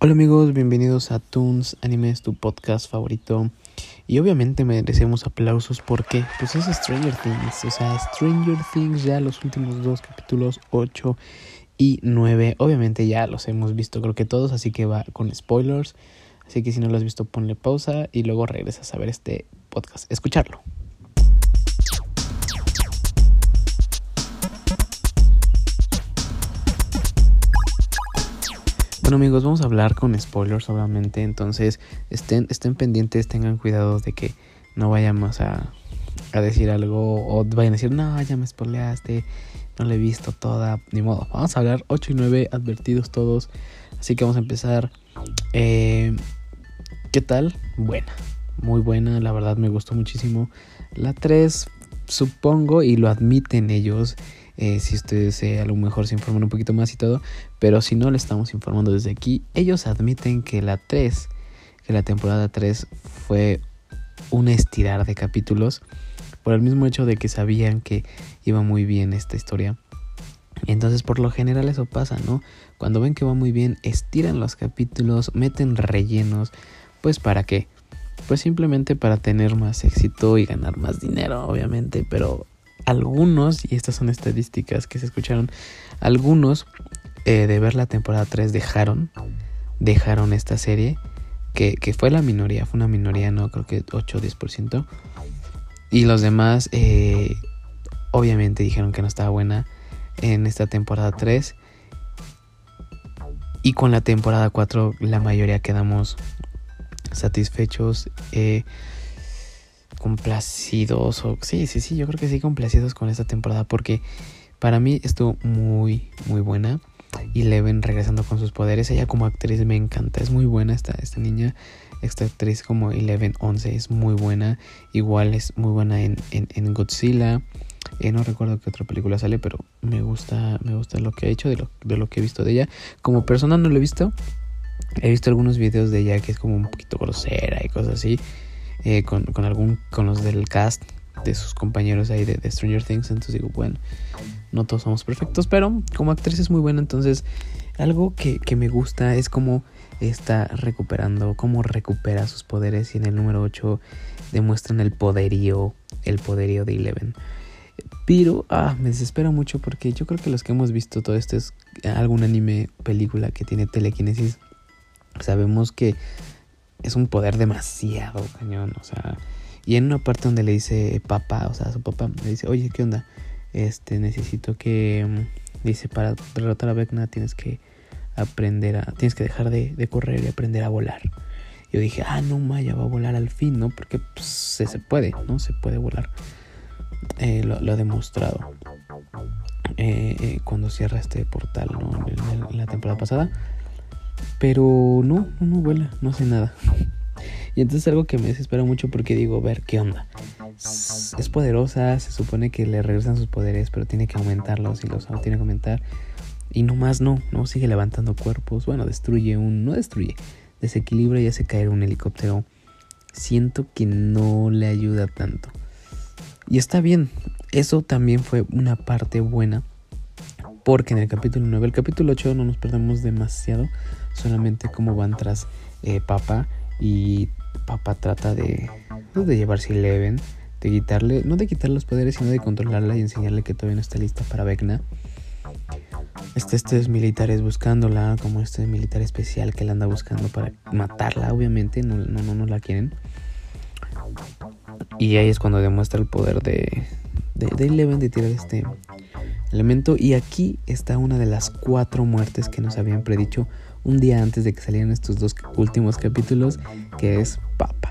Hola amigos, bienvenidos a Toons Animes, tu podcast favorito. Y obviamente merecemos aplausos porque pues es Stranger Things, o sea, Stranger Things ya los últimos dos capítulos 8 y 9, obviamente ya los hemos visto creo que todos, así que va con spoilers. Así que si no lo has visto ponle pausa y luego regresas a ver este podcast, escucharlo. Bueno amigos, vamos a hablar con spoilers obviamente, entonces estén, estén pendientes, tengan cuidado de que no vayamos a, a decir algo o vayan a decir, no, ya me spoileaste, no le he visto toda, ni modo. Vamos a hablar 8 y 9, advertidos todos, así que vamos a empezar. Eh, ¿Qué tal? Buena, muy buena, la verdad me gustó muchísimo. La 3, supongo, y lo admiten ellos, eh, si ustedes eh, a lo mejor se informan un poquito más y todo, pero si no le estamos informando desde aquí, ellos admiten que la 3, que la temporada 3 fue un estirar de capítulos por el mismo hecho de que sabían que iba muy bien esta historia. Entonces por lo general eso pasa, ¿no? Cuando ven que va muy bien, estiran los capítulos, meten rellenos, pues para qué? Pues simplemente para tener más éxito y ganar más dinero, obviamente, pero algunos, y estas son estadísticas que se escucharon, algunos eh, de ver la temporada 3 dejaron, dejaron esta serie, que, que, fue la minoría, fue una minoría, no creo que 8 o 10%, y los demás eh, obviamente dijeron que no estaba buena en esta temporada 3. Y con la temporada 4 la mayoría quedamos satisfechos. Eh, complacidos o sí, sí, sí, yo creo que sí complacidos con esta temporada porque para mí estuvo muy muy buena y Leven regresando con sus poderes, ella como actriz me encanta, es muy buena esta esta niña, esta actriz como Eleven 11 es muy buena, igual es muy buena en, en, Godzilla, eh, no recuerdo qué otra película sale, pero me gusta me gusta lo que ha hecho, de lo, de lo que he visto de ella, como persona no lo he visto, he visto algunos videos de ella que es como un poquito grosera y cosas así, eh, con, algún, con los del cast de sus compañeros ahí de, Stranger Things. Entonces digo, bueno, no todos somos perfectos, pero como actriz es muy buena. Entonces, algo que, que me gusta es cómo está recuperando, cómo recupera sus poderes. Y en el número 8 demuestran el poderío, el poderío de Eleven. Pero ah, me desespera mucho porque yo creo que los que hemos visto todo esto es algún anime, película que tiene telequinesis. Sabemos que es un poder demasiado cañón, o sea, y en una parte donde le dice papá, o sea, su papá le dice, oye, ¿qué onda? Este, necesito que, mm, dice, para derrotar a Vecna tienes que aprender a, tienes que dejar de, correr y aprender a volar. Yo dije, ah, no, Maya va a volar al fin, ¿no? Porque pues, se, puede, ¿no? Se puede volar. Eh, lo, ha demostrado. Eh, eh, cuando cierra este portal, ¿no? en la temporada pasada. Pero no, no, vuela, no hace nada. Y entonces es algo que me desespera mucho porque digo, ver, ¿qué onda? Es poderosa, se supone que le regresan sus poderes, pero tiene que aumentarlos y los tiene que aumentar. Y no más no, no sigue levantando cuerpos. Bueno, destruye un, no destruye, desequilibra y hace caer un helicóptero. Siento que no le ayuda tanto. Y está bien, eso también fue una parte buena. Porque en el capítulo 9, el capítulo 8 no nos perdemos demasiado solamente como van tras eh, Papa y Papa trata de, pues, de llevarse Eleven, de quitarle, no de quitarle los poderes, sino de controlarla y enseñarle que todavía no está lista para Vecna. Este, estos militares buscándola, como este militar especial que la anda buscando para matarla, obviamente, no, no, no, no la quieren. Y ahí es cuando demuestra el poder de, de, de Eleven de tirar este elemento. Y aquí está una de las cuatro muertes que nos habían predicho un día antes de que salieran estos dos últimos capítulos, que es Papa.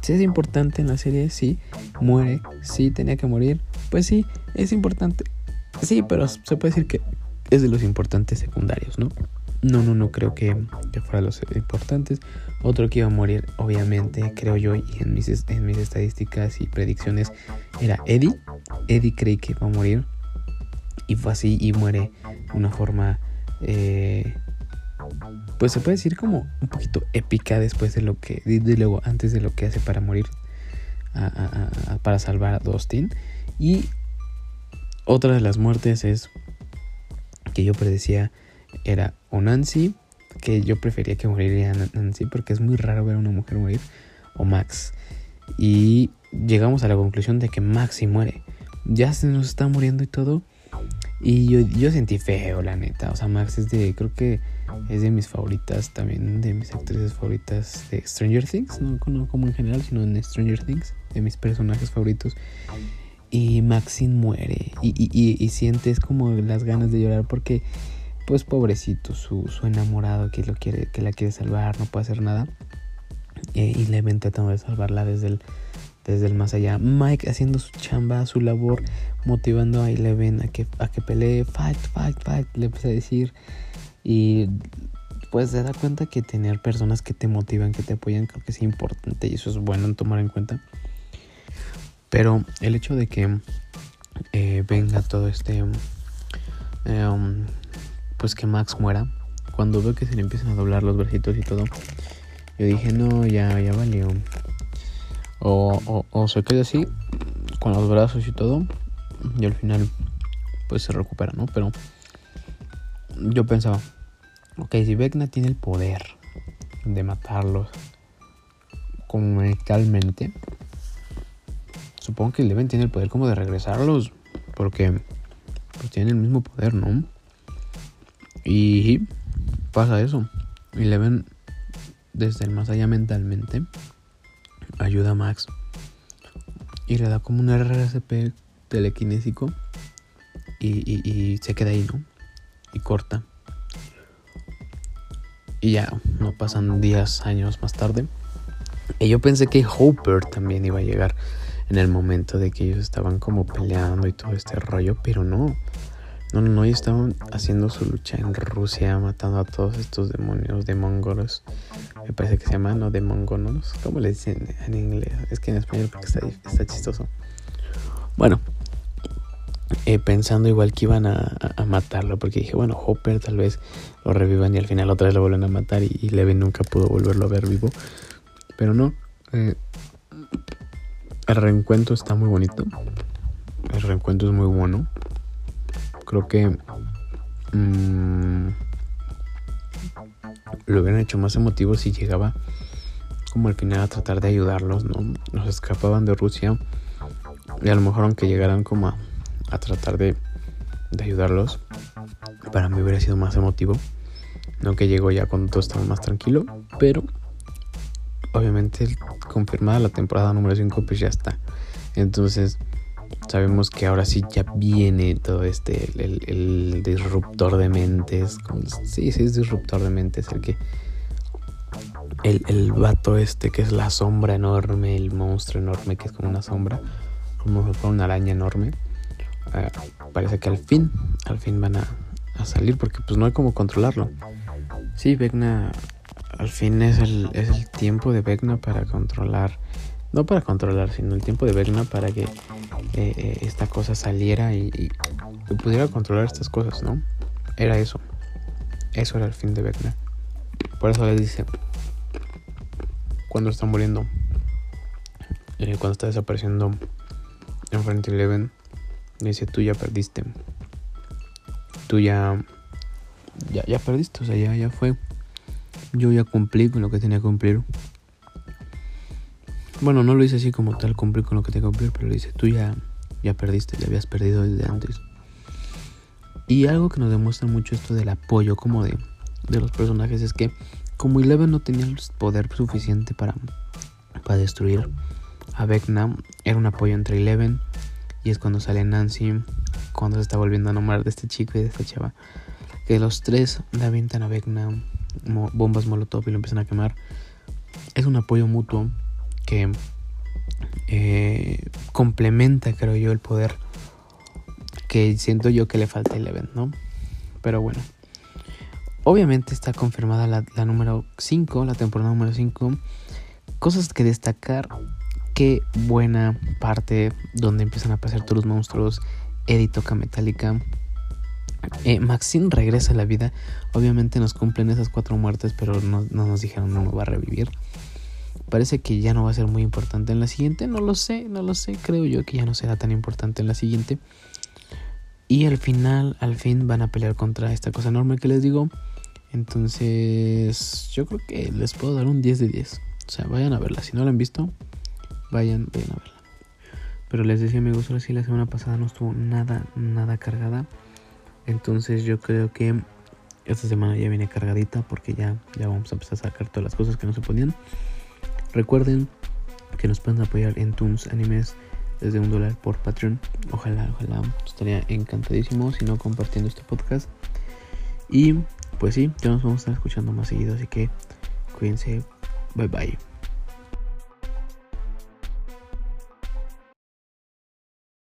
Si es importante en la serie, sí, muere, sí, tenía que morir, pues sí, es importante. Sí, pero se puede decir que es de los importantes secundarios, ¿no? No, no, no creo que, que fuera de los importantes. Otro que iba a morir, obviamente, creo yo, y en mis, en mis estadísticas y predicciones, era Eddie. Eddie creí que iba a morir. Y fue así y muere de una forma eh, pues se puede decir como un poquito épica después de lo que, de luego antes de lo que hace para morir, para salvar a Dustin. Y otra de las muertes es que yo predecía era o Nancy que yo prefería que muriera Nancy porque es muy raro ver a una mujer morir o Max. Y llegamos a la conclusión de que Max sí muere. Ya se nos está muriendo y todo. Y yo, yo sentí feo, la neta. O sea, Max es de, creo que es de mis favoritas, también de mis actrices favoritas de Stranger Things. No, como en general, sino en Stranger Things, de mis personajes favoritos. Y Maxine muere. Y, y, y, sientes como las ganas de llorar porque, pues pobrecito, su, su enamorado que, lo quiere, que la quiere salvar, no puede hacer nada. Eh, y le de salvarla desde el, desde el más allá. Mike haciendo su chamba, su labor, motivando a Eleven a que, a que pelee, fight, fight, fight, le empieza a decir. Y pues se da cuenta que tener personas que te motivan, que te apoyan, creo que es importante y eso es bueno en tomar en cuenta. Pero el hecho de que eh, venga todo este... Um, pues que Max muera. Cuando veo que se le empiezan a doblar los versitos y todo yo dije, no, ya, ya valió. O, o, se queda así, con los brazos y todo. Y al final, pues se recupera, ¿no? Pero yo pensaba, ok, si Vecna tiene el poder de matarlos mentalmente, supongo que Leven tiene el poder como de regresarlos. Porque pues tienen el mismo poder, ¿no? Y pasa eso. Y Leven desde el más allá mentalmente, ayuda a Max y le da como un RCP telequinésico y, se queda ahí, ¿no? Y corta. Y ya, no pasan días, años más tarde. Y yo pensé que Hopper también iba a llegar en el momento de que ellos estaban como peleando y todo este rollo, pero no. No, no, no, ellos estaban haciendo su lucha en Rusia, matando a todos estos demonios de mongolos. Me parece que se llaman, ¿no? De mongolos. ¿Cómo le dicen en inglés? Es que en español porque está, chistoso. Bueno, eh, pensando igual que iban a, matarlo, porque dije, bueno, Hopper tal vez lo revivan y al final otra vez lo vuelven a matar y, Levin nunca pudo volverlo a ver vivo. Pero no, eh, el reencuentro está muy bonito. El reencuentro es muy bueno. Creo que mmm, lo hubieran hecho más emotivo si llegaba como al final a tratar de ayudarlos, ¿no? Nos escapaban de Rusia y a lo mejor aunque llegaran como a, a tratar de, de, ayudarlos, para mí hubiera sido más emotivo. No que llegó ya cuando todo estaba más tranquilo, pero obviamente confirmada la temporada número 5 pues ya está. Entonces sabemos que ahora sí ya viene todo este, el, disruptor de mentes. Sí, sí, es disruptor de mentes el que... El, el vato este que es la sombra enorme, el monstruo enorme que es como una sombra, como una araña enorme. Ah, parece que al fin, al fin van a, a, salir porque pues no hay como controlarlo. Sí, Vecna, al fin es el, es el tiempo de Vecna para controlar no para controlar, sino el tiempo de Vecna para que eh, eh, esta cosa saliera y, pudiera controlar estas cosas, ¿no? Era eso. Eso era el fin de Vecna. Por eso le dice, cuando está muriendo, eh, cuando está desapareciendo en frente de Eleven, dice, tú ya perdiste. Tú ya, ya, ya perdiste, o sea, ya, ya fue. Yo ya cumplí con lo que tenía que cumplir. Bueno, no lo dice así como tal, cumplir con lo que te cumplir, pero lo dice, tú ya, ya perdiste, ya habías perdido desde antes. Y algo que nos demuestra mucho esto del apoyo como de, de los personajes es que como Eleven no tenía el poder suficiente para, para destruir a Vecna, era un apoyo entre Eleven y es cuando sale Nancy, cuando se está volviendo a nombrar de este chico y de esta chava, que los tres le avientan a Vecna bombas molotov y lo empiezan a quemar. Es un apoyo mutuo eh, complementa, creo yo, el poder que siento yo que le falta a Eleven, ¿no? Pero bueno. Obviamente está confirmada la, número 5, la temporada número 5. Cosas que destacar. Qué buena parte donde empiezan a pasar todos los monstruos. Eddie toca metálica. Eh, Maxine regresa a la vida. Obviamente nos cumplen esas cuatro muertes, pero no, no nos dijeron no va a revivir. Parece que ya no va a ser muy importante en la siguiente. No lo sé, no lo sé. Creo yo que ya no será tan importante en la siguiente. Y al final, al fin van a pelear contra esta cosa enorme que les digo. Entonces, yo creo que les puedo dar un 10 de 10. O sea, vayan a verla. Si no la han visto, vayan, vayan a verla. Pero les decía amigos, ahora sí la semana pasada no estuvo nada, nada cargada. Entonces yo creo que esta semana ya viene cargadita porque ya, ya vamos a empezar a sacar todas las cosas que no se ponían. Recuerden que nos pueden apoyar en Toons Animes desde un dólar por Patreon. Ojalá, ojalá. Estaría encantadísimo si no compartiendo este podcast. Y pues sí, ya nos vamos a estar escuchando más seguido. Así que cuídense. Bye bye.